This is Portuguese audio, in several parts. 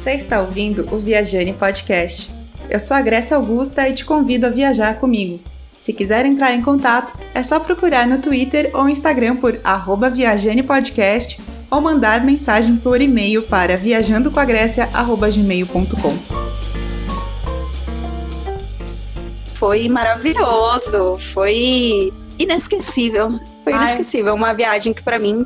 Você está ouvindo o Viajane Podcast. Eu sou a Grécia Augusta e te convido a viajar comigo. Se quiser entrar em contato, é só procurar no Twitter ou Instagram por @viajanepodcast ou mandar mensagem por e-mail para viajandocoagrécia@gmail.com. Foi maravilhoso, foi inesquecível. Foi Ai. inesquecível, uma viagem que para mim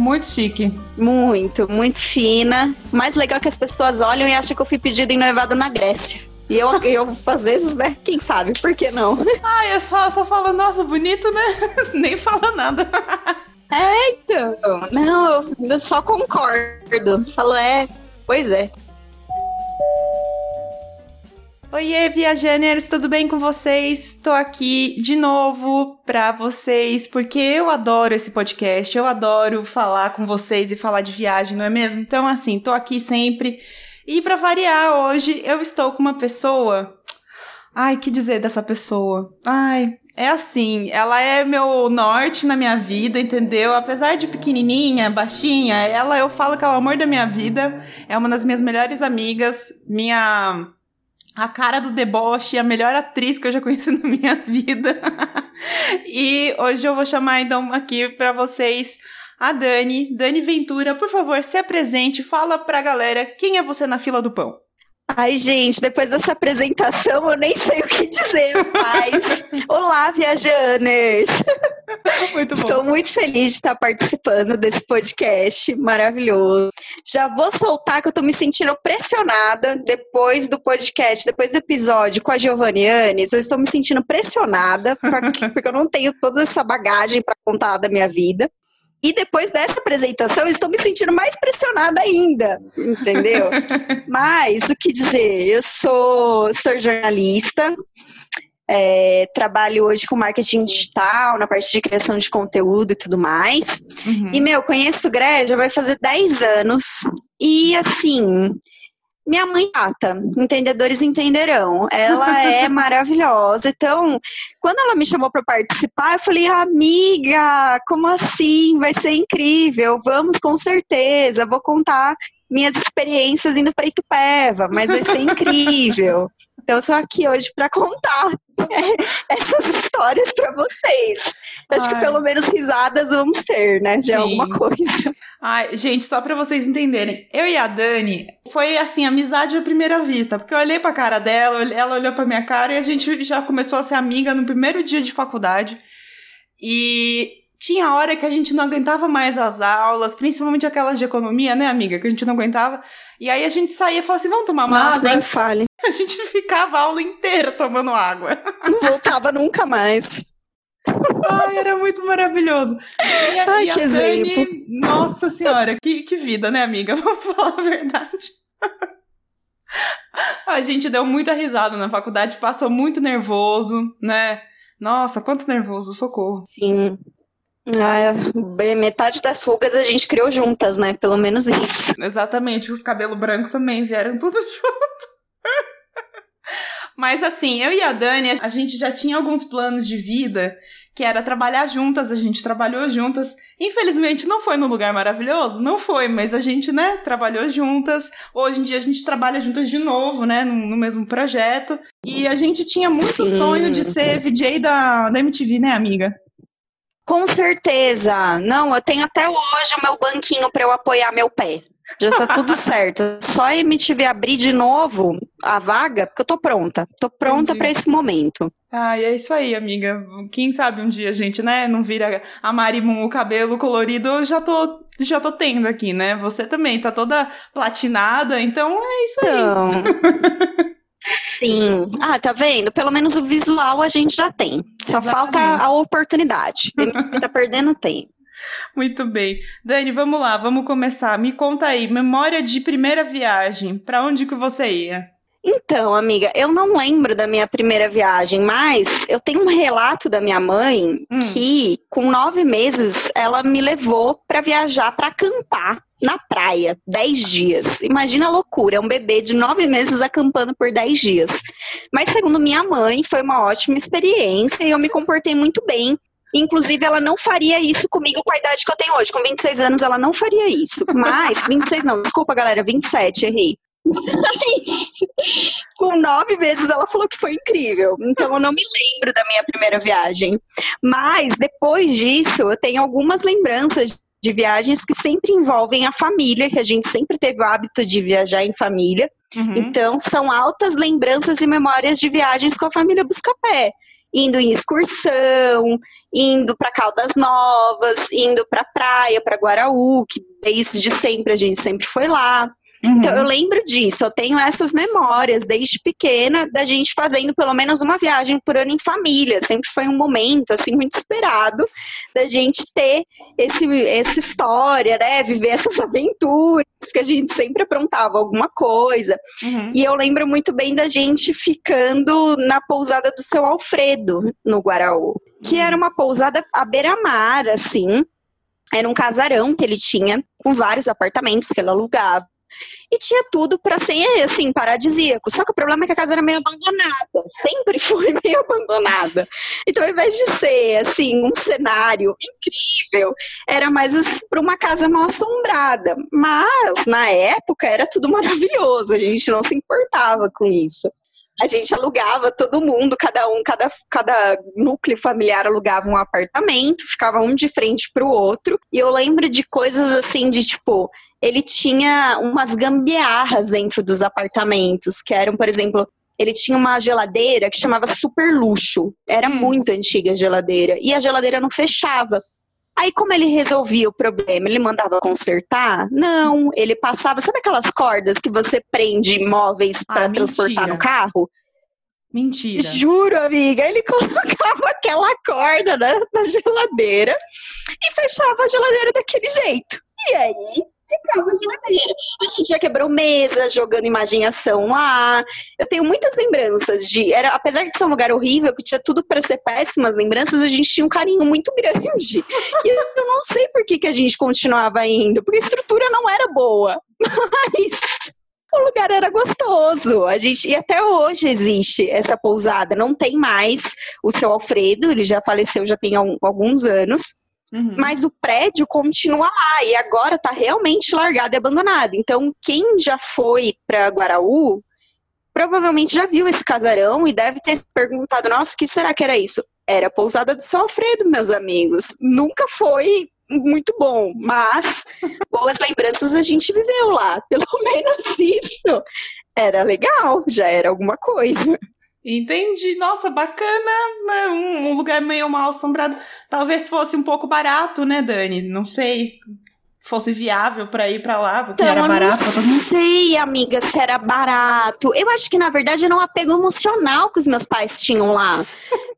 Muito chique. muito, muito fina. Mais legal é que as pessoas olham e acham que eu fui pedida em noivado na Grécia. E eu, eu às vezes, né? Quem sabe? Por que não? Ai, é só, só fala, nossa, bonito, né? Nem fala nada. Então, não, eu só concordo. Falo, é, pois é. Oiê, viajaners, tudo bem com vocês? Tô aqui de novo pra vocês, porque eu adoro esse podcast, eu adoro falar com vocês e falar de viagem, não é mesmo? Então, assim, tô aqui sempre. E pra variar, hoje eu estou com uma pessoa. Ai, que dizer dessa pessoa? Ai, é assim, ela é meu norte na minha vida, entendeu? Apesar de pequenininha, baixinha, ela eu falo que é o amor da minha vida, é uma das minhas melhores amigas, minha a cara do deboche, a melhor atriz que eu já conheci na minha vida. e hoje eu vou chamar então aqui pra vocês a Dani, Dani Ventura, por favor, se apresente, fala pra galera quem é você na fila do pão. Ai, gente, depois dessa apresentação eu nem sei o que dizer, mas olá, viajaners! Muito bom. Estou muito feliz de estar participando desse podcast maravilhoso. Já vou soltar que eu estou me sentindo pressionada depois do podcast, depois do episódio com a Giovanni Anes. Eu estou me sentindo pressionada porque eu não tenho toda essa bagagem para contar da minha vida. E depois dessa apresentação, estou me sentindo mais pressionada ainda, entendeu? Mas o que dizer? Eu sou, sou jornalista, é, trabalho hoje com marketing digital, na parte de criação de conteúdo e tudo mais. Uhum. E, meu, conheço o Gré já vai fazer 10 anos. E, assim, minha mãe mata, entendedores entenderão. Ela é maravilhosa. Então, quando ela me chamou para participar, eu falei, amiga, como assim? Vai ser incrível. Vamos com certeza. Vou contar minhas experiências indo para Itupeva, mas vai ser incrível. Então, eu tô aqui hoje para contar essas histórias para vocês. Acho Ai. que pelo menos risadas vamos ter, né? De Sim. alguma coisa. Ai, gente, só pra vocês entenderem, eu e a Dani foi assim, amizade à primeira vista, porque eu olhei pra cara dela, ela olhou pra minha cara e a gente já começou a ser amiga no primeiro dia de faculdade. E tinha hora que a gente não aguentava mais as aulas, principalmente aquelas de economia, né, amiga? Que a gente não aguentava. E aí a gente saía e falava assim: vamos tomar uma Nossa, água? nem fale. A gente ficava a aula inteira tomando água. Não voltava nunca mais. Ai, era muito maravilhoso. E a, Ai, e que Dani, exemplo. nossa senhora, que, que vida, né, amiga? Vamos falar a verdade. A gente deu muita risada na faculdade, passou muito nervoso, né? Nossa, quanto nervoso, socorro. Sim. Ah, bem, metade das fugas a gente criou juntas, né? Pelo menos isso. Exatamente, os cabelos brancos também vieram tudo junto. Mas assim, eu e a Dani, a gente já tinha alguns planos de vida, que era trabalhar juntas, a gente trabalhou juntas. Infelizmente não foi no lugar maravilhoso, não foi, mas a gente, né, trabalhou juntas. Hoje em dia a gente trabalha juntas de novo, né, no, no mesmo projeto. E a gente tinha muito Sim. sonho de ser VJ da, da MTV, né, amiga? Com certeza. Não, eu tenho até hoje o meu banquinho para eu apoiar meu pé. Já tá tudo certo. Só a MTV abrir de novo a vaga, porque eu tô pronta. Tô pronta para esse momento. Ai, é isso aí, amiga. Quem sabe um dia a gente, né, não vira a Marimun, o cabelo colorido, eu já tô, já tô tendo aqui, né? Você também tá toda platinada, então é isso aí. Então. Sim. Ah, tá vendo? Pelo menos o visual a gente já tem. Só Exatamente. falta a oportunidade. Tá perdendo tempo. Muito bem. Dani, vamos lá, vamos começar. Me conta aí, memória de primeira viagem. Pra onde que você ia? Então, amiga, eu não lembro da minha primeira viagem, mas eu tenho um relato da minha mãe Hum. que, com nove meses, ela me levou para viajar para acampar na praia, dez dias. Imagina a loucura, é um bebê de nove meses acampando por dez dias. Mas, segundo minha mãe, foi uma ótima experiência e eu me comportei muito bem. Inclusive, ela não faria isso comigo com a idade que eu tenho hoje. Com 26 anos, ela não faria isso. Mas, 26 não, desculpa, galera, 27, errei. com nove meses ela falou que foi incrível. Então eu não me lembro da minha primeira viagem. Mas depois disso, eu tenho algumas lembranças de viagens que sempre envolvem a família, que a gente sempre teve o hábito de viajar em família. Uhum. Então, são altas lembranças e memórias de viagens com a família Buscapé. Indo em excursão, indo para Caldas Novas, indo para praia, para Guaraú, que desde sempre a gente sempre foi lá. Uhum. Então eu lembro disso, eu tenho essas memórias desde pequena da gente fazendo pelo menos uma viagem por ano em família. Sempre foi um momento assim muito esperado da gente ter esse, essa história, né? Viver essas aventuras, porque a gente sempre aprontava alguma coisa. Uhum. E eu lembro muito bem da gente ficando na pousada do seu Alfredo, no Guaraú, que era uma pousada à beira-mar, assim. Era um casarão que ele tinha, com vários apartamentos que ele alugava. E tinha tudo para ser, assim, paradisíaco. Só que o problema é que a casa era meio abandonada. Sempre foi meio abandonada. Então, ao invés de ser, assim, um cenário incrível, era mais para uma casa mal assombrada. Mas, na época, era tudo maravilhoso. A gente não se importava com isso a gente alugava todo mundo, cada um, cada, cada núcleo familiar alugava um apartamento, ficava um de frente para o outro. E eu lembro de coisas assim de tipo, ele tinha umas gambiarras dentro dos apartamentos, que eram, por exemplo, ele tinha uma geladeira que chamava Super Luxo. Era hum. muito antiga a geladeira. E a geladeira não fechava. Aí, como ele resolvia o problema? Ele mandava consertar? Não, ele passava. Sabe aquelas cordas que você prende móveis para ah, transportar no carro? Mentira. Juro, amiga. Ele colocava aquela corda na, na geladeira e fechava a geladeira daquele jeito. E aí, ficava geladeira. A gente já quebrou mesa jogando imaginação lá. Eu tenho muitas lembranças de. Era, apesar de ser um lugar horrível, que tinha tudo para ser péssimas lembranças, a gente tinha um carinho muito grande. E eu não sei por que, que a gente continuava indo, porque a estrutura não era boa. Mas o lugar era gostoso. A gente e até hoje existe essa pousada. Não tem mais o seu Alfredo, ele já faleceu já tem alguns anos. Uhum. Mas o prédio continua lá e agora está realmente largado e abandonado. Então, quem já foi para Guaraú provavelmente já viu esse casarão e deve ter se perguntado: nossa, o que será que era isso? Era a pousada do São Alfredo, meus amigos. Nunca foi muito bom, mas boas lembranças a gente viveu lá. Pelo menos isso era legal, já era alguma coisa. Entendi. Nossa, bacana. Né? Um lugar meio mal assombrado. Talvez fosse um pouco barato, né, Dani? Não sei. Fosse viável para ir para lá, porque então, era barato. Eu não sei, amiga, se era barato. Eu acho que, na verdade, era um apego emocional que os meus pais tinham lá.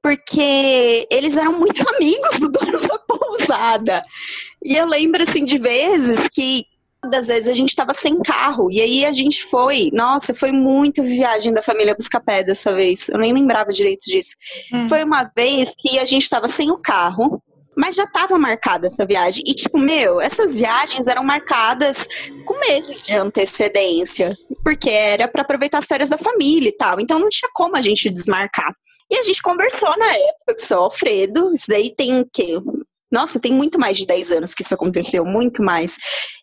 Porque eles eram muito amigos do dono da pousada. E eu lembro, assim, de vezes que das vezes a gente estava sem carro. E aí a gente foi. Nossa, foi muito viagem da família Buscapé dessa vez. Eu nem lembrava direito disso. Hum. Foi uma vez que a gente estava sem o carro. Mas já estava marcada essa viagem. E, tipo, meu, essas viagens eram marcadas com meses de antecedência. Porque era para aproveitar as férias da família e tal. Então não tinha como a gente desmarcar. E a gente conversou na época com o seu Alfredo. Isso daí tem o quê? Nossa, tem muito mais de 10 anos que isso aconteceu, muito mais.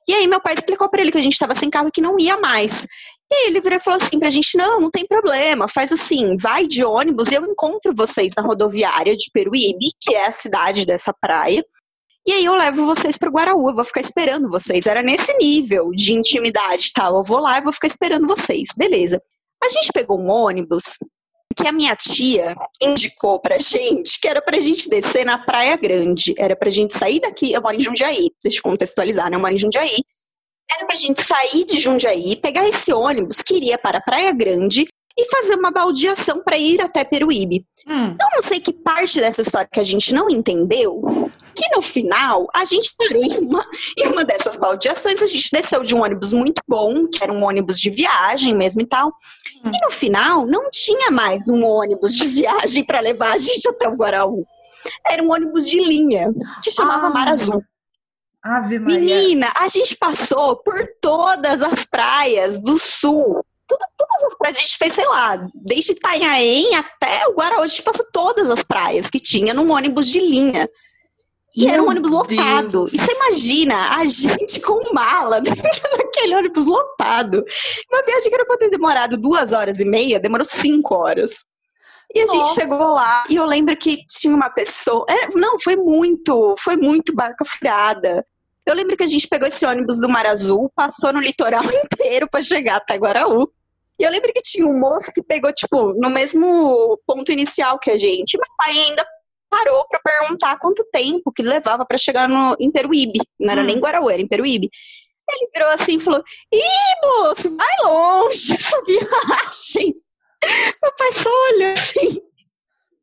E aí meu pai explicou para ele que a gente estava sem carro e que não ia mais. E aí ele virou e falou assim pra gente: não, não tem problema, faz assim, vai de ônibus e eu encontro vocês na rodoviária de Peruíbe, que é a cidade dessa praia. E aí eu levo vocês para Guaraú, eu vou ficar esperando vocês. Era nesse nível de intimidade tal. Eu vou lá e vou ficar esperando vocês. Beleza. A gente pegou um ônibus que a minha tia indicou pra gente que era pra gente descer na Praia Grande. Era pra gente sair daqui. Eu moro em Jundiaí, deixa eu contextualizar, né? Eu moro em Jundiaí. Era pra gente sair de Jundiaí, pegar esse ônibus que iria para a Praia Grande e fazer uma baldeação para ir até Peruíbe. Hum. Eu não sei que parte dessa história que a gente não entendeu, que no final a gente parou em uma, em uma dessas baldeações, a gente desceu de um ônibus muito bom, que era um ônibus de viagem mesmo e tal. Hum. E no final não tinha mais um ônibus de viagem para levar a gente até o Guaraú. Era um ônibus de linha, que chamava ah. Mar Azul. Menina, a gente passou por todas as praias do sul tudo, todas as praias. A gente fez, sei lá, desde Itanhaém até o Guaraú. A gente passou todas as praias que tinha num ônibus de linha. E Meu era um ônibus lotado. Deus. E você imagina a gente com mala dentro daquele ônibus lotado. Uma viagem que era para ter demorado duas horas e meia, demorou cinco horas. E a Nossa. gente chegou lá e eu lembro que tinha uma pessoa. É, não, foi muito, foi muito barca furada. Eu lembro que a gente pegou esse ônibus do Mar Azul, passou no litoral inteiro para chegar até Guaraú. E eu lembro que tinha um moço que pegou, tipo, no mesmo ponto inicial que a gente. Meu pai ainda parou para perguntar quanto tempo que levava para chegar no em Peruíbe. Não era hum. nem Guaraú, era em Peruíbe. Ele virou assim e falou: Ih, moço, vai longe essa viagem. Meu pai só olhou assim.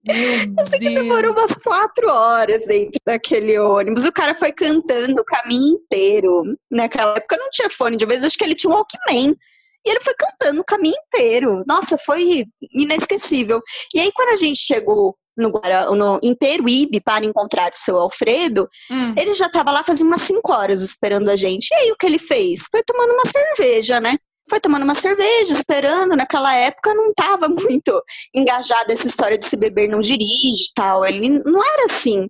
Eu sei que demorou umas quatro horas dentro daquele ônibus. O cara foi cantando o caminho inteiro. Naquela época não tinha fone de vez, acho que ele tinha um Walkman. E ele foi cantando o caminho inteiro. Nossa, foi inesquecível. E aí, quando a gente chegou no, no, em Peruíbe para encontrar o seu Alfredo, hum. ele já estava lá fazia umas 5 horas esperando a gente. E aí, o que ele fez? Foi tomando uma cerveja, né? foi tomando uma cerveja, esperando. Naquela época não estava muito engajado essa história de se beber não dirige e tal. Ele não era assim.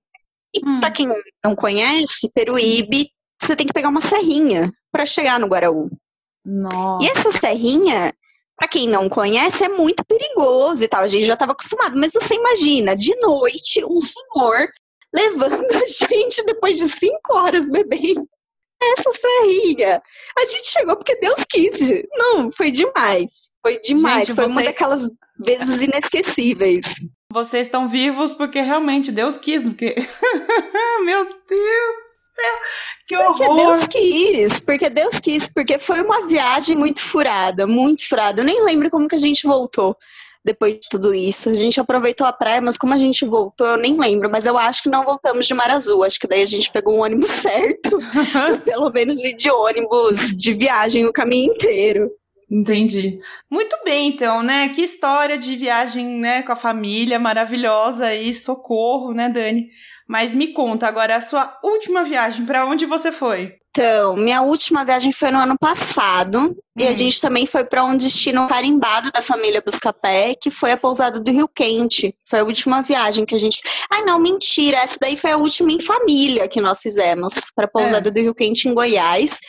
E hum. para quem não conhece, Peruíbe, você tem que pegar uma serrinha para chegar no Guaraú. Nossa. E essa serrinha, para quem não conhece, é muito perigoso e tal. A gente já estava acostumado. Mas você imagina, de noite, um senhor levando a gente depois de cinco horas bebendo essa serrinha. A gente chegou porque Deus quis. Não, foi demais. Foi demais. Gente, foi você... uma daquelas vezes inesquecíveis. Vocês estão vivos porque realmente Deus quis. Porque... Meu Deus céu, que horror! Porque Deus quis, porque Deus quis, porque foi uma viagem muito furada, muito furada. Eu nem lembro como que a gente voltou depois de tudo isso. A gente aproveitou a praia, mas como a gente voltou, eu nem lembro. Mas eu acho que não voltamos de Mar Azul. Acho que daí a gente pegou um ônibus certo. pelo menos ir de ônibus de viagem o caminho inteiro. Entendi. Muito bem, então, né? Que história de viagem, né, com a família maravilhosa e socorro, né, Dani? Mas me conta agora a sua última viagem, para onde você foi? Então, minha última viagem foi no ano passado hum. e a hum. gente também foi para um destino carimbado da família Buscapé, que foi a pousada do Rio Quente. Foi a última viagem que a gente. Ai, não, mentira, essa daí foi a última em família que nós fizemos para a pousada é. do Rio Quente em Goiás.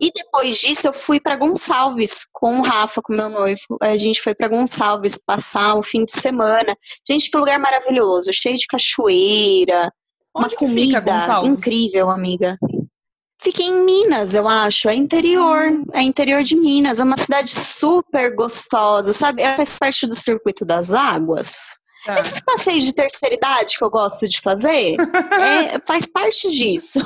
E depois disso eu fui para Gonçalves com o Rafa, com meu noivo. A gente foi para Gonçalves passar o fim de semana. Gente, que lugar maravilhoso, cheio de cachoeira, Onde uma comida incrível, amiga. Fiquei em Minas, eu acho. É interior. Hum. É interior de Minas. É uma cidade super gostosa, sabe? É, faz parte do circuito das águas. Ah. Esses passeios de terceira idade que eu gosto de fazer, é, faz parte disso.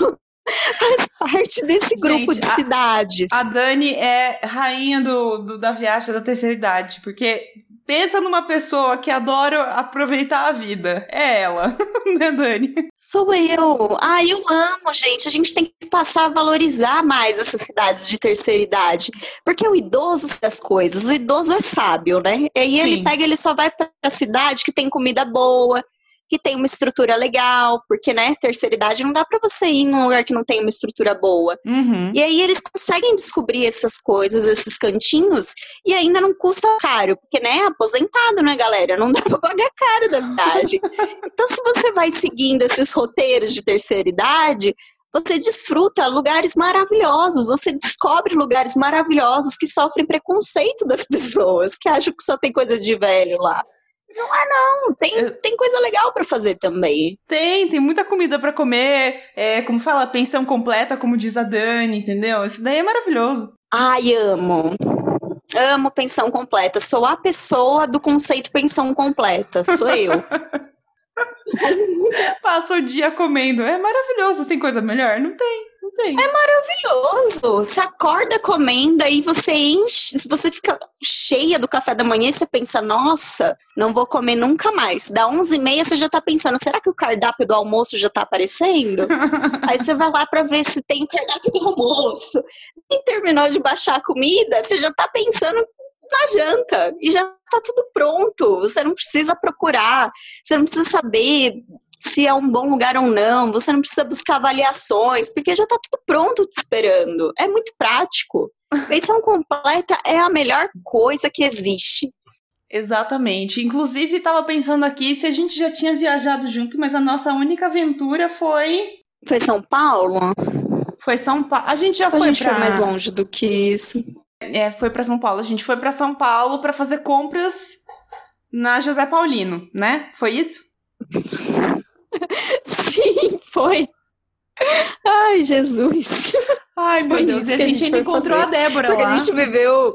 faz parte desse grupo Gente, de cidades. A, a Dani é rainha do, do, da viagem da terceira idade, porque Pensa numa pessoa que adora aproveitar a vida. É ela, né, Dani? Sou eu. Ah, eu amo, gente. A gente tem que passar a valorizar mais essas cidades de terceira idade. Porque o idoso das coisas, o idoso é sábio, né? E aí ele pega, ele só vai pra cidade que tem comida boa, que tem uma estrutura legal, porque, né, terceira idade não dá para você ir num lugar que não tem uma estrutura boa. Uhum. E aí eles conseguem descobrir essas coisas, esses cantinhos, e ainda não custa caro, porque, né, aposentado, né, galera? Não dá pra pagar caro da verdade. então, se você vai seguindo esses roteiros de terceira idade, você desfruta lugares maravilhosos, você descobre lugares maravilhosos que sofrem preconceito das pessoas, que acham que só tem coisa de velho lá. Não é não, tem, tem coisa legal para fazer também. Tem, tem muita comida para comer, é, como fala, pensão completa, como diz a Dani, entendeu? Isso daí é maravilhoso. Ai, amo. Amo pensão completa. Sou a pessoa do conceito pensão completa. Sou eu. Passa o dia comendo. É maravilhoso. Tem coisa melhor? Não tem. Tem. É maravilhoso. Você acorda comendo, aí você enche, você fica cheia do café da manhã e você pensa, nossa, não vou comer nunca mais. Da 11 e meia você já tá pensando, será que o cardápio do almoço já tá aparecendo? aí você vai lá para ver se tem o cardápio do almoço. E terminou de baixar a comida, você já tá pensando na janta e já tá tudo pronto. Você não precisa procurar, você não precisa saber se é um bom lugar ou não, você não precisa buscar avaliações, porque já tá tudo pronto te esperando. É muito prático. Pensão completa é a melhor coisa que existe. Exatamente. Inclusive, estava pensando aqui se a gente já tinha viajado junto, mas a nossa única aventura foi. Foi São Paulo? Foi São Paulo. A gente já a foi gente pra... foi mais longe do que isso. É, foi para São Paulo. A gente foi para São Paulo para fazer compras na José Paulino, né? Foi isso? Sim, foi. Ai, Jesus. Ai, meu Foi Deus. E a gente ainda encontrou fazer. a Débora Só lá. a gente viveu.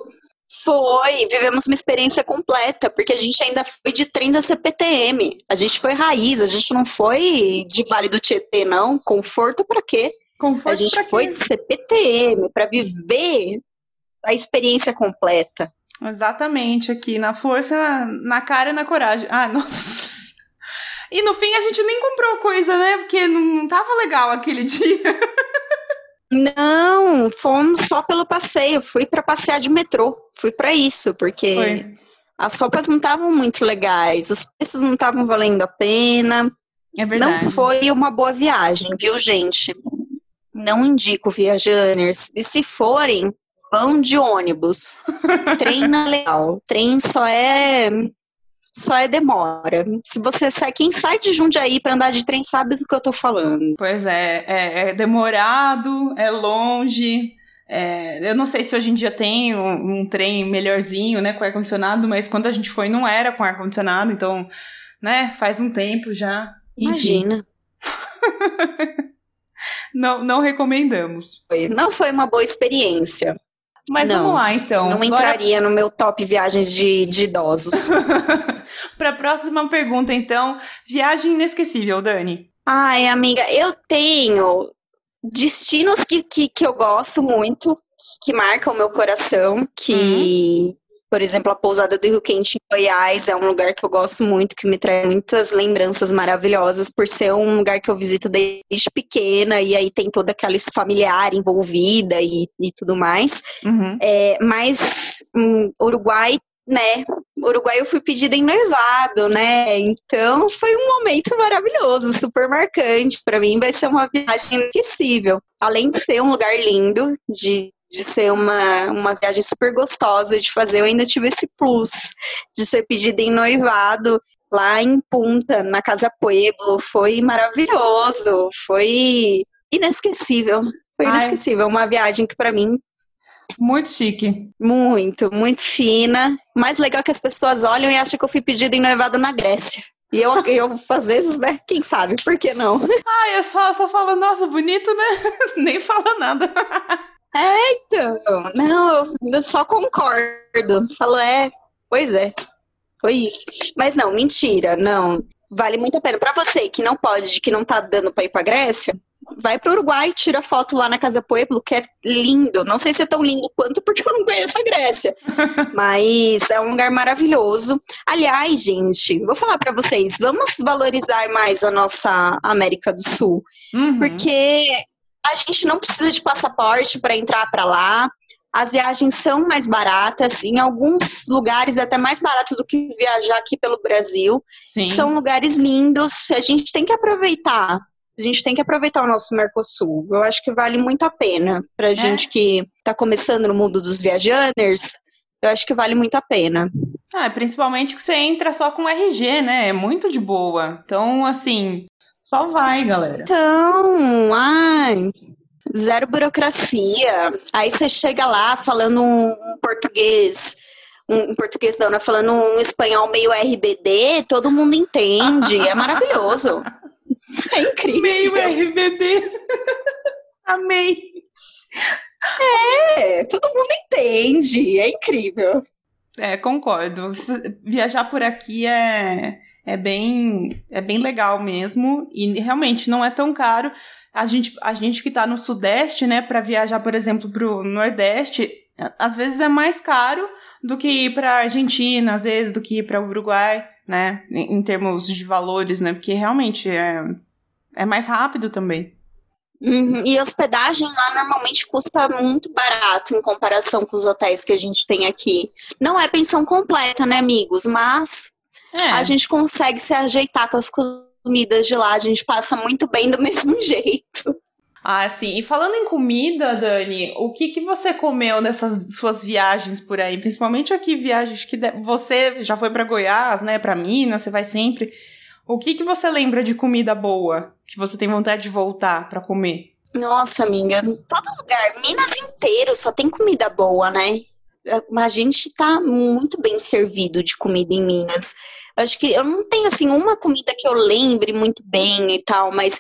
Foi, vivemos uma experiência completa, porque a gente ainda foi de trem da CPTM. A gente foi raiz, a gente não foi de Vale do Tietê, não. Conforto pra quê? Conforto a gente foi quê? de CPTM pra viver a experiência completa. Exatamente, aqui, na força, na cara e na coragem. Ah, nossa. E no fim a gente nem comprou coisa, né? Porque não, não tava legal aquele dia. Não, fomos só pelo passeio. Fui pra passear de metrô. Fui pra isso, porque Foi. as roupas não estavam muito legais, os preços não estavam valendo a pena. É verdade. Não foi uma boa viagem, viu, gente? Não indico viajaners. E se forem, vão de ônibus. Trem não é legal. Trem só é só é demora. Se você sai, quem sai de Jundiaí pra andar de trem sabe do que eu tô falando. Pois é, é, é demorado, é longe. é, eu não sei se hoje em dia tem um, um trem melhorzinho, né, com ar-condicionado, mas quando a gente foi não era com ar-condicionado, então, né, faz um tempo já. Enfim, Imagina. não, não recomendamos. Não foi uma boa experiência. Mas Não, vamos lá, então. Não Agora, entraria no meu top viagens de, de idosos. para a próxima pergunta, então, viagem inesquecível, Dani. Ai, amiga, eu tenho destinos que, que, que eu gosto muito, que marcam o meu coração, que, por exemplo, a pousada do Rio Quente em Goiás é um lugar que eu gosto muito, que me traz muitas lembranças maravilhosas, por ser um lugar que eu visito desde pequena, e aí tem toda aquela familiar envolvida e, e tudo mais. Uhum. É, mas hum, Uruguai, né? Uruguai eu fui pedida em noivado, né? Então foi um momento maravilhoso, super marcante. Para mim vai ser uma viagem inesquecível. Além de ser um lugar lindo, de, de ser uma, uma viagem super gostosa de fazer, eu ainda tive esse plus de ser pedida em noivado lá em Punta, na Casa Pueblo. Foi maravilhoso, foi inesquecível. Foi Ai. inesquecível, uma viagem que para mim Muito chique. muito, muito fina. Mais legal que as pessoas olham e acham que eu fui pedida em noivado na Grécia. E eu, eu às vezes, né? Quem sabe? Por que não? Ah, eu só, só falo, nossa, bonito, né? Nem fala nada. Então, não, eu só concordo. Falo, é, pois é. Foi isso. Mas não, mentira, não. Vale muito a pena. Pra você que não pode, que não tá dando pra ir pra Grécia, vai pro Uruguai, tira foto lá na Casa Pueblo, que é lindo. Não sei se é tão lindo quanto, porque eu não conheço a Grécia. Mas é um lugar maravilhoso. Aliás, gente, vou falar pra vocês, vamos valorizar mais a nossa América do Sul. Uhum. Porque a gente não precisa de passaporte para entrar para lá. As viagens são mais baratas, em alguns lugares até mais barato do que viajar aqui pelo Brasil. Sim. São lugares lindos, a gente tem que aproveitar. A gente tem que aproveitar o nosso Mercosul. Eu acho que vale muito a pena pra gente que tá começando no mundo dos viajantes. Eu acho que vale muito a pena. Ah, principalmente que você entra só com RG, né? É muito de boa. Então, assim, só vai, galera. Então, ai, zero burocracia. Aí você chega lá falando um português, um, português não, né? Falando um espanhol meio RBD, todo mundo entende. É maravilhoso. É incrível. Meio RBD. Amei. É, todo mundo entende. É incrível. É, concordo. Viajar por aqui é, é, bem, é bem legal mesmo. E realmente não é tão caro. A gente, a gente que tá no Sudeste, né, para viajar, por exemplo, pro Nordeste, às vezes é mais caro do que ir pra Argentina, às vezes, do que ir pra Uruguai, né, em, em termos de valores, né, porque realmente é, é mais rápido também. Uhum, E hospedagem lá normalmente custa muito barato em comparação com os hotéis que a gente tem aqui. Não é pensão completa, né, amigos? Mas É, a gente consegue se ajeitar com as comidas de lá, a gente passa muito bem do mesmo jeito. Ah, sim. E falando em comida, Dani, o que, que você comeu nessas suas viagens por aí? Principalmente aqui, viagens que você já foi para Goiás, né? Para Minas, você vai sempre. O que, que você lembra de comida boa que você tem vontade de voltar para comer? Nossa, amiga, todo lugar, Minas inteiro só tem comida boa, né? A gente tá muito bem servido de comida em Minas. Acho que eu não tenho assim uma comida que eu lembre muito bem e tal, mas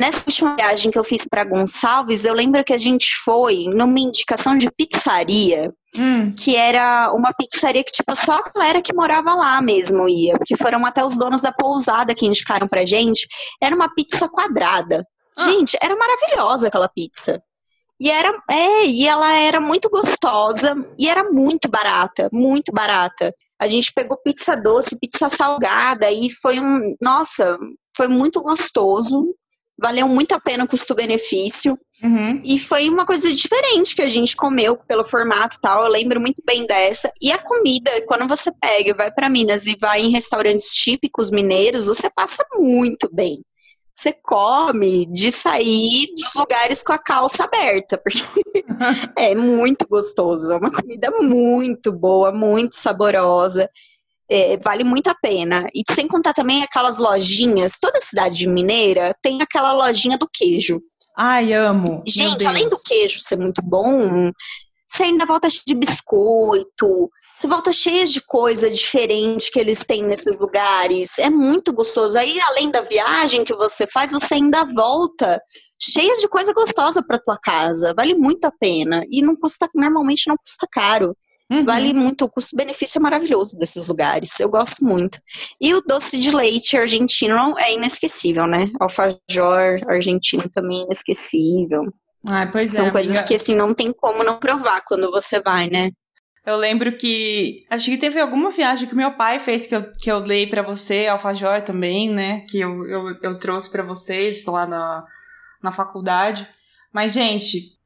Nessa última viagem que eu fiz para Gonçalves, eu lembro que a gente foi numa indicação de pizzaria, hum. que era uma pizzaria que, tipo, só a galera que morava lá mesmo ia, porque foram até os donos da pousada que indicaram pra gente. Era uma pizza quadrada. Ah. Gente, era maravilhosa aquela pizza. E era, é, e ela era muito gostosa e era muito barata, muito barata. A gente pegou pizza doce, pizza salgada e foi um, nossa, foi muito gostoso valeu muito a pena o custo-benefício. Uhum. E foi uma coisa diferente que a gente comeu pelo formato e tal. Eu lembro muito bem dessa. E a comida, quando você pega, vai para Minas e vai em restaurantes típicos mineiros, você passa muito bem. Você come de sair dos lugares com a calça aberta, porque é muito gostoso. É uma comida muito boa, muito saborosa. É, vale muito a pena. E sem contar também aquelas lojinhas, toda cidade mineira tem aquela lojinha do queijo. Ai, amo. Gente, além do queijo ser muito bom, você ainda volta de biscoito, você volta cheia de coisa diferente que eles têm nesses lugares. É muito gostoso. Aí, além da viagem que você faz, você ainda volta cheia de coisa gostosa para tua casa. Vale muito a pena. E não custa, normalmente não custa caro. Uhum. Vale muito, o custo-benefício é maravilhoso desses lugares. Eu gosto muito. E o doce de leite argentino é inesquecível, né? Alfajor argentino também é inesquecível. Ah, pois São é, coisas amiga. que assim não tem como não provar quando você vai, né? Eu lembro que. Acho que teve alguma viagem que meu pai fez que eu, que eu dei para você, Alfajor também, né? Que eu, eu, eu trouxe para vocês lá na, na faculdade. Mas, gente.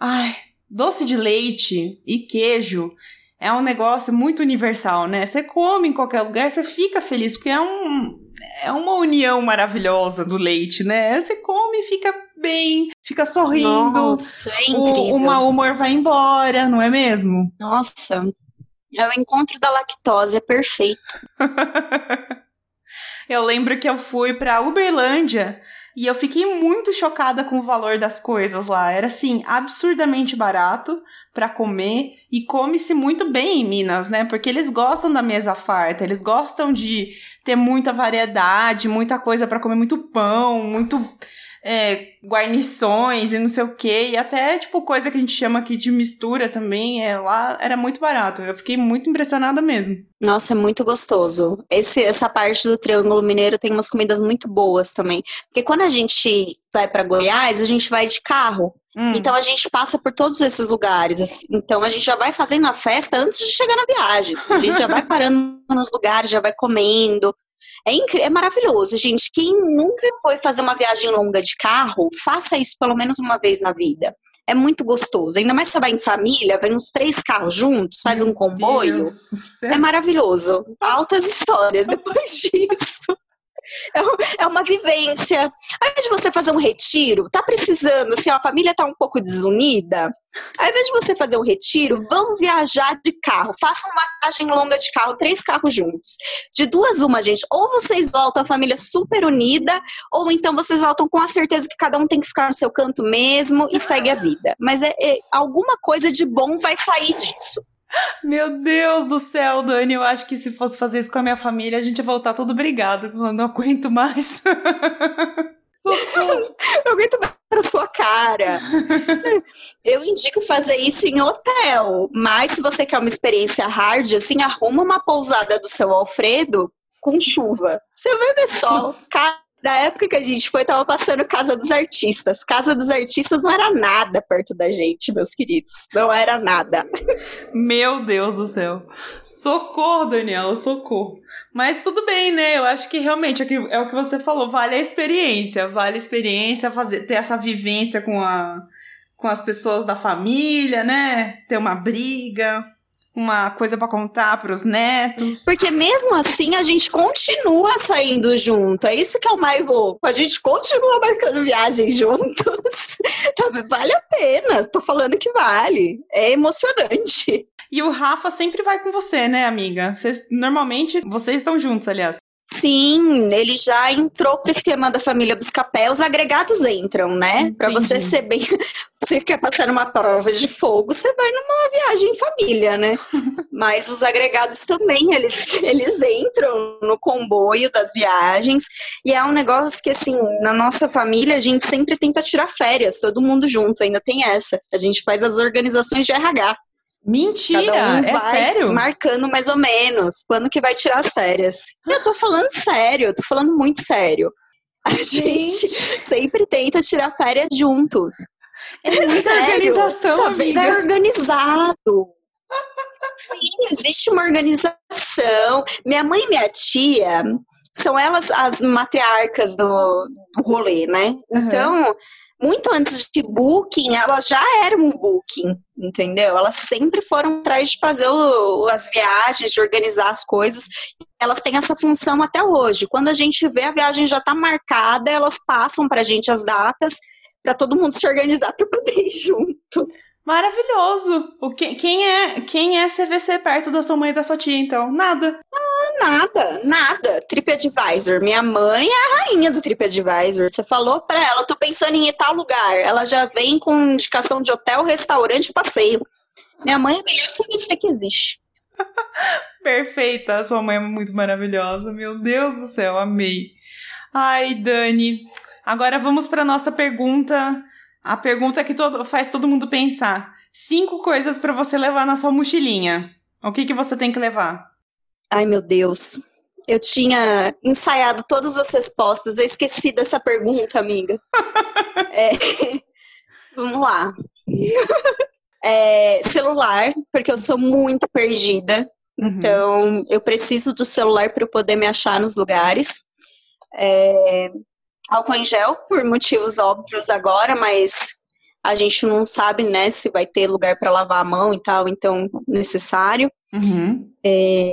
Ai, doce de leite e queijo é um negócio muito universal, né? Você come em qualquer lugar, você fica feliz, porque é, um, é uma união maravilhosa do leite, né? Você come e fica bem, fica sorrindo. Nossa, é. O, o mau humor vai embora, não é mesmo? Nossa, é o encontro da lactose, é perfeito. eu lembro que eu fui pra Uberlândia e eu fiquei muito chocada com o valor das coisas lá. Era assim, absurdamente barato para comer e come-se muito bem em Minas, né? Porque eles gostam da mesa farta, eles gostam de ter muita variedade, muita coisa para comer, muito pão, muito é, guarnições e não sei o que, e até, tipo, coisa que a gente chama aqui de mistura também, é, lá era muito barato. Eu fiquei muito impressionada mesmo. Nossa, é muito gostoso. Esse, essa parte do Triângulo Mineiro tem umas comidas muito boas também. Porque quando a gente vai para Goiás, a gente vai de carro. Hum. Então a gente passa por todos esses lugares. Assim. Então a gente já vai fazendo a festa antes de chegar na viagem. A gente já vai parando nos lugares, já vai comendo. É, incrível, é maravilhoso, gente. Quem nunca foi fazer uma viagem longa de carro, faça isso pelo menos uma vez na vida. É muito gostoso. Ainda mais se você vai em família, vem uns três carros juntos, faz um comboio. É maravilhoso. Altas histórias depois disso. É, é uma vivência. Ao invés de você fazer um retiro, tá precisando, assim, a família tá um pouco desunida. Ao invés de você fazer um retiro, vamos viajar de carro. Faça uma viagem longa de carro, três carros juntos. De duas, uma, gente. Ou vocês voltam a família super unida, ou então vocês voltam com a certeza que cada um tem que ficar no seu canto mesmo e segue a vida. Mas é, é alguma coisa de bom vai sair disso. Meu Deus do céu, Dani, eu acho que se fosse fazer isso com a minha família, a gente ia voltar todo brigado. Eu não aguento mais. Socorro. Eu aguento mais pra sua cara. Eu indico fazer isso em hotel, mas se você quer uma experiência hard, assim, arruma uma pousada do seu Alfredo com chuva. Você vai ver sol, cara na época que a gente foi, tava passando Casa dos Artistas. Casa dos Artistas não era nada perto da gente, meus queridos. Não era nada. Meu Deus do céu. Socorro, Daniela, socorro. Mas tudo bem, né? Eu acho que realmente é, é o que você falou. Vale a experiência. Vale a experiência, fazer, ter essa vivência com, a, com as pessoas da família, né? Ter uma briga uma coisa para contar para os netos. Porque mesmo assim a gente continua saindo junto. É isso que é o mais louco. A gente continua marcando viagem juntos. vale a pena. Tô falando que vale. É emocionante. E o Rafa sempre vai com você, né, amiga? Vocês, normalmente vocês estão juntos, aliás. Sim, ele já entrou pro esquema da família Buscapé. Os agregados entram, né? Para você ser bem. Você quer passar numa prova de fogo, você vai numa viagem em família, né? Mas os agregados também, eles, eles entram no comboio das viagens. E é um negócio que, assim, na nossa família, a gente sempre tenta tirar férias, todo mundo junto, ainda tem essa. A gente faz as organizações de RH. Mentira, um é sério? Marcando mais ou menos quando que vai tirar as férias. Eu tô falando sério, eu tô falando muito sério. A gente, gente sempre tenta tirar férias juntos. É, organização, tá amiga. É organizado. Sim, existe uma organização. Minha mãe e minha tia são elas as matriarcas do, do rolê, né? Uhum. Então, muito antes de booking, elas já eram um booking, entendeu? Elas sempre foram atrás de fazer o, as viagens, de organizar as coisas. Elas têm essa função até hoje. Quando a gente vê a viagem já está marcada, elas passam para a gente as datas para todo mundo se organizar para poder ir junto. Maravilhoso! O que, quem é quem é CVC perto da sua mãe e da sua tia, então? Nada. Ah, nada, nada. TripAdvisor. Minha mãe é a rainha do TripAdvisor. Você falou para ela, tô pensando em ir tal lugar. Ela já vem com indicação de hotel, restaurante, passeio. Minha mãe é a melhor CVC que existe. Perfeita, sua mãe é muito maravilhosa. Meu Deus do céu, amei. Ai, Dani. Agora vamos para nossa pergunta a pergunta que todo, faz todo mundo pensar. Cinco coisas para você levar na sua mochilinha. O que, que você tem que levar? Ai, meu Deus. Eu tinha ensaiado todas as respostas. Eu esqueci dessa pergunta, amiga. é, vamos lá. É, celular, porque eu sou muito perdida. Uhum. Então, eu preciso do celular para eu poder me achar nos lugares. É, álcool em gel, por motivos óbvios agora, mas a gente não sabe, né, se vai ter lugar para lavar a mão e tal, então necessário. Uhum. É,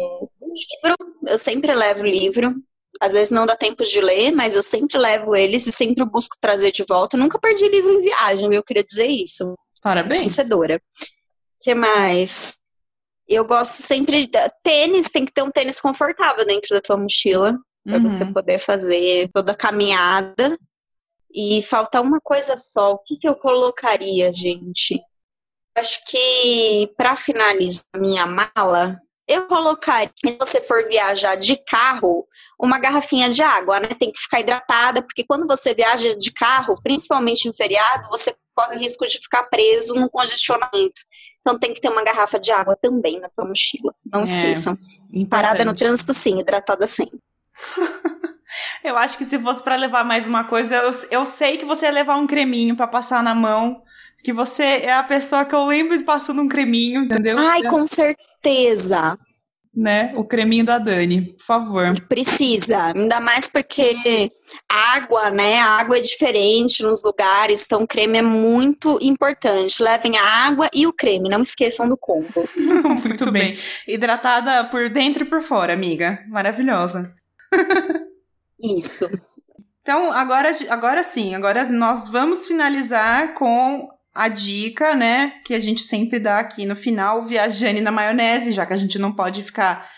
livro, eu sempre levo livro. Às vezes não dá tempo de ler, mas eu sempre levo eles e sempre busco trazer de volta. Eu nunca perdi livro em viagem, eu queria dizer isso. Parabéns. Vencedora. O que mais? Eu gosto sempre de tênis, tem que ter um tênis confortável dentro da tua mochila para uhum. você poder fazer toda a caminhada. E falta uma coisa só. O que, que eu colocaria, gente? Acho que para finalizar minha mala, eu colocaria, se você for viajar de carro, uma garrafinha de água, né? Tem que ficar hidratada, porque quando você viaja de carro, principalmente em feriado, você corre o risco de ficar preso no congestionamento. Então tem que ter uma garrafa de água também na tua mochila. Não é, esqueçam. Importante. Parada no trânsito, sim, hidratada sempre. eu acho que se fosse para levar mais uma coisa, eu, eu sei que você ia levar um creminho para passar na mão. Que você é a pessoa que eu lembro de passando um creminho, entendeu? Ai, com certeza né, o creminho da Dani, por favor. Precisa, ainda mais porque água, né, a água é diferente nos lugares, então o creme é muito importante. Levem a água e o creme, não esqueçam do combo. muito bem. Hidratada por dentro e por fora, amiga. Maravilhosa. Isso. Então, agora, agora sim, agora nós vamos finalizar com a dica, né, que a gente sempre dá aqui no final, viajando na maionese, já que a gente não pode ficar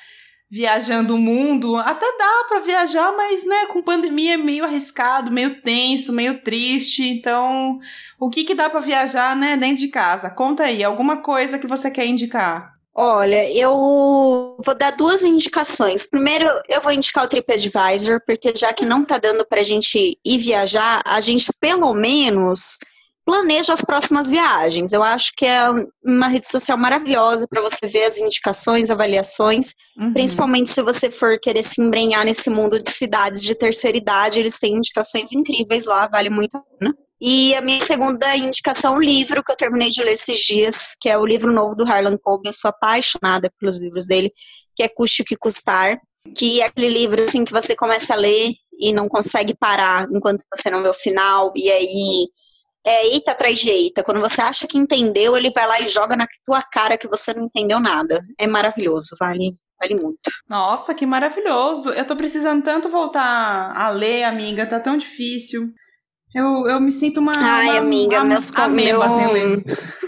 viajando o mundo. Até dá para viajar, mas, né, com pandemia é meio arriscado, meio tenso, meio triste. Então, o que que dá para viajar, né, dentro de casa? Conta aí, alguma coisa que você quer indicar? Olha, eu vou dar duas indicações. Primeiro, eu vou indicar o TripAdvisor, porque já que não tá dando pra gente ir viajar, a gente pelo menos planeja as próximas viagens. Eu acho que é uma rede social maravilhosa para você ver as indicações, avaliações, uhum. principalmente se você for querer se embrenhar nesse mundo de cidades de terceira idade, eles têm indicações incríveis lá, vale muito a pena. E a minha segunda indicação, um livro que eu terminei de ler esses dias, que é o livro novo do Harlan Coben, eu sou apaixonada pelos livros dele, que é Custe o que Custar, que é aquele livro assim que você começa a ler e não consegue parar enquanto você não vê o final, e aí é eita atrás de eita. Quando você acha que entendeu, ele vai lá e joga na tua cara que você não entendeu nada. É maravilhoso, vale, vale muito. Nossa, que maravilhoso. Eu tô precisando tanto voltar a ler, amiga, tá tão difícil. Eu, eu me sinto uma. Ai, uma, amiga, uma, meus ameba sem ler.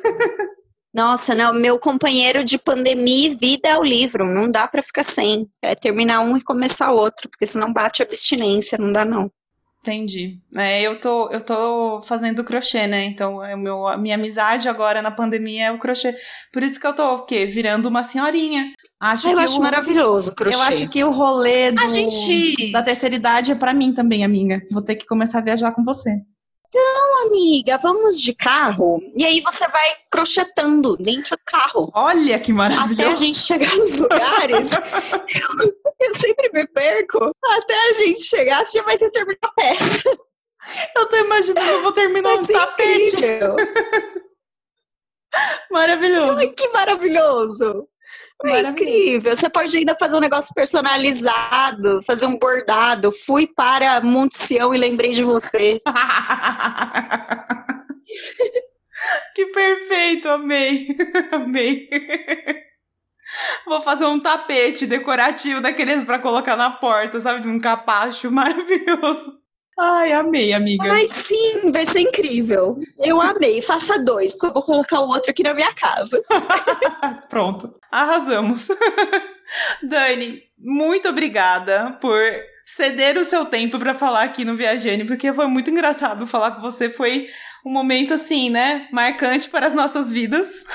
Nossa, não, meu companheiro de pandemia e vida é o livro, não dá para ficar sem. É terminar um e começar outro, porque senão bate a abstinência, não dá não. Entendi. É, eu tô, eu tô fazendo crochê, né? Então, é meu, a minha amizade agora na pandemia é o crochê. Por isso que eu tô, o quê? Virando uma senhorinha. Acho eu acho o, maravilhoso o crochê. Eu acho que o rolê do, gente... da terceira idade é para mim também, amiga. Vou ter que começar a viajar com você. Então, amiga, vamos de carro. E aí você vai crochetando dentro do carro. Olha que maravilhoso. Até a gente chegar nos lugares. eu, sempre me perco. Até a gente chegar, você já vai ter terminado a peça. Eu tô imaginando, eu vou terminar um tapete. maravilhoso. Ai, que maravilhoso. É incrível. Você pode ainda fazer um negócio personalizado, fazer um bordado. Fui para Monte Sião e lembrei de você. que perfeito, amei. amei. Vou fazer um tapete decorativo daqueles para colocar na porta, sabe? De um capacho maravilhoso. Ai, amei, amiga. Ai, sim, vai ser incrível. Eu amei. Faça dois, porque eu vou colocar o outro aqui na minha casa. Pronto, arrasamos. Dani, muito obrigada por ceder o seu tempo para falar aqui no Viajane, porque foi muito engraçado falar com você. Foi um momento, assim, né, marcante para as nossas vidas.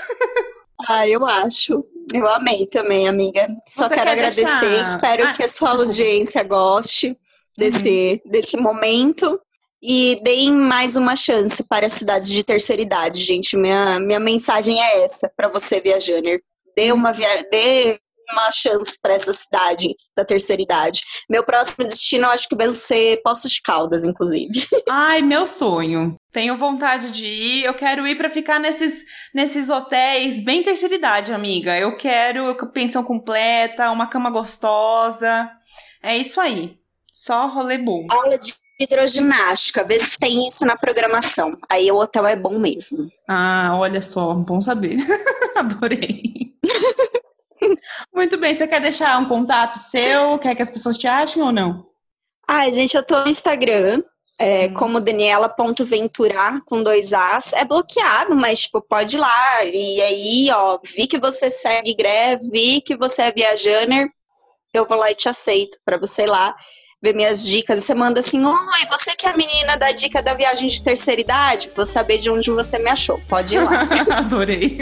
ah, eu acho. Eu amei também, amiga. Só você quero agradecer. Deixar... Espero ah, que a sua audiência goste desse, uhum. desse momento. E deem mais uma chance para a cidade de terceira idade, gente. Minha, minha mensagem é essa para você, viajaner. Dê uma, via... Dê uma chance para essa cidade da terceira idade. Meu próximo destino, eu acho que vai ser Poços de Caldas, inclusive. Ai, meu sonho. Tenho vontade de ir. Eu quero ir para ficar nesses, nesses hotéis bem terceira idade, amiga. Eu quero pensão completa, uma cama gostosa. É isso aí. Só rolê bom. Aula de hidroginástica, vê se tem isso na programação. Aí o hotel é bom mesmo. Ah, olha só, bom saber. Adorei. Muito bem, você quer deixar um contato seu? Quer que as pessoas te achem ou não? Ai, gente, eu tô no Instagram, é, hum. como Daniela.venturar com dois As. É bloqueado, mas tipo, pode ir lá. E aí, ó, vi que você segue greve, vi que você é viajaner, eu vou lá e te aceito para você ir lá ver minhas dicas. E você manda assim: Oi, você que é a menina da dica da viagem de terceira idade? Vou saber de onde você me achou. Pode ir lá. Adorei.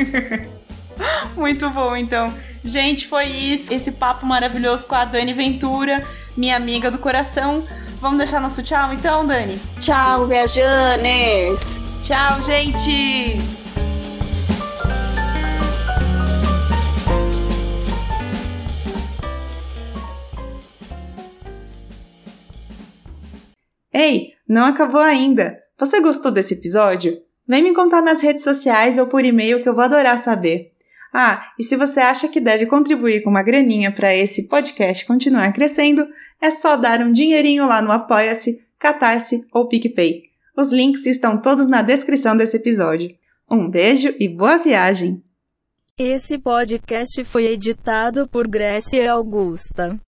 Muito bom, então. Gente, foi isso. Esse papo maravilhoso com a Dani Ventura, minha amiga do coração. Vamos deixar nosso tchau então, Dani? Tchau, viajaners! Tchau, gente! Ei, não acabou ainda! Você gostou desse episódio? Vem me contar nas redes sociais ou por e-mail que eu vou adorar saber. Ah, e se você acha que deve contribuir com uma graninha para esse podcast continuar crescendo, é só dar um dinheirinho lá no Apoia-se, Catarse ou PicPay. Os links estão todos na descrição desse episódio. Um beijo e boa viagem! Esse podcast foi editado por Grécia Augusta.